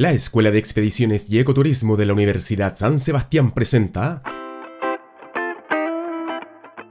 La Escuela de Expediciones y Ecoturismo de la Universidad San Sebastián presenta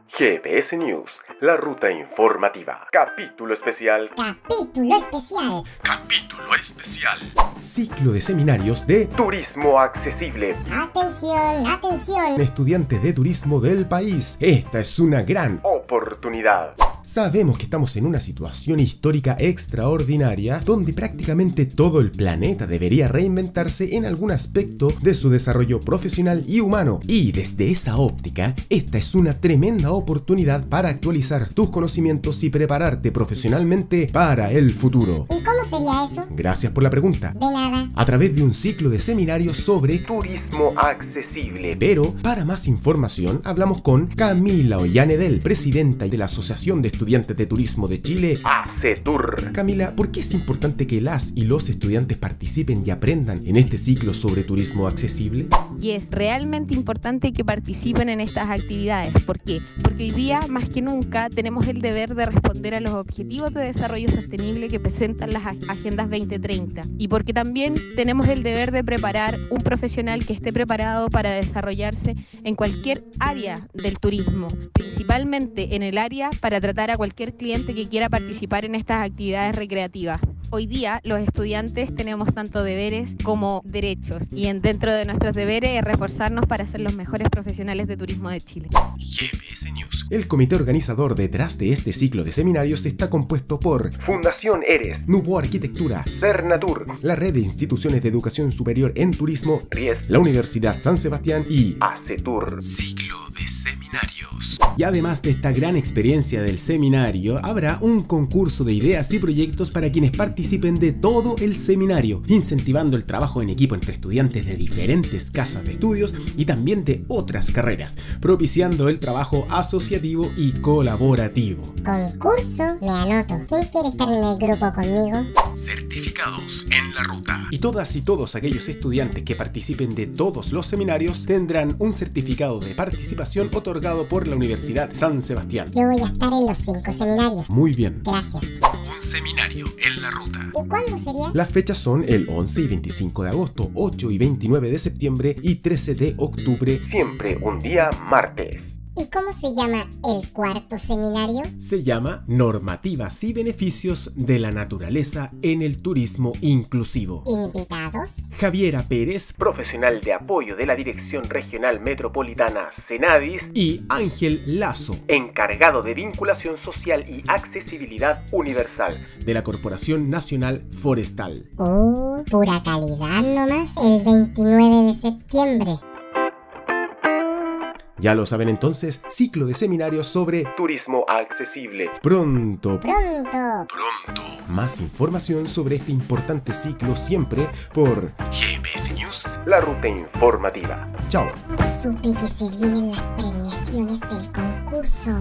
GPS News, la ruta informativa. Capítulo especial. Capítulo especial. Capítulo especial. Ciclo de seminarios de Turismo Accesible. Atención, atención. Estudiantes de turismo del país. Esta es una gran oportunidad. Sabemos que estamos en una situación histórica extraordinaria donde prácticamente todo el planeta debería reinventarse en algún aspecto de su desarrollo profesional y humano. Y desde esa óptica, esta es una tremenda oportunidad para actualizar tus conocimientos y prepararte profesionalmente para el futuro. ¿Y cómo sería eso? Gracias por la pregunta. De nada. A través de un ciclo de seminarios sobre turismo accesible. Pero, para más información, hablamos con Camila Ollanedel, presidenta de la Asociación de Estudiantes de Turismo de Chile, ACETUR. Camila, ¿por qué es importante que las y los estudiantes participen y aprendan en este ciclo sobre turismo accesible? Y es realmente importante que participen en estas actividades. ¿Por qué? Porque hoy día, más que nunca, tenemos el deber de responder a los objetivos de desarrollo sostenible que presentan las Agendas 2030. Y porque también tenemos el deber de preparar un profesional que esté preparado para desarrollarse en cualquier área del turismo, principalmente en el área para tratar a cualquier cliente que quiera participar en estas actividades recreativas. Hoy día los estudiantes tenemos tanto deberes como derechos y en, dentro de nuestros deberes es reforzarnos para ser los mejores profesionales de turismo de Chile. GPS News. El comité organizador detrás de este ciclo de seminarios está compuesto por Fundación Eres, Nubo Arquitectura, Cernatur, la Red de Instituciones de Educación Superior en Turismo, RIES, la Universidad San Sebastián y ACETUR. Ciclo seminarios. Y además de esta gran experiencia del seminario, habrá un concurso de ideas y proyectos para quienes participen de todo el seminario, incentivando el trabajo en equipo entre estudiantes de diferentes casas de estudios y también de otras carreras, propiciando el trabajo asociativo y colaborativo. Concurso, me anoto. ¿Quién quiere estar en el grupo conmigo? Certificados en la ruta. Y todas y todos aquellos estudiantes que participen de todos los seminarios tendrán un certificado de participación otorgado por la Universidad San Sebastián. Yo voy a estar en los cinco seminarios. Muy bien. Gracias. Un seminario en la ruta. ¿Y cuándo sería? Las fechas son el 11 y 25 de agosto, 8 y 29 de septiembre y 13 de octubre, siempre un día martes. ¿Y cómo se llama el cuarto seminario? Se llama Normativas y Beneficios de la Naturaleza en el Turismo Inclusivo. ¿Invitados? Javiera Pérez, profesional de apoyo de la Dirección Regional Metropolitana Senadis, y Ángel Lazo, encargado de vinculación social y accesibilidad universal de la Corporación Nacional Forestal. Oh, pura calidad nomás, el 29 de septiembre. Ya lo saben entonces, ciclo de seminarios sobre turismo accesible. Pronto, Pronto. pronto. Más información sobre este importante ciclo siempre por GPS News, la ruta informativa. Chao. Supe que se vienen las premiaciones del concurso.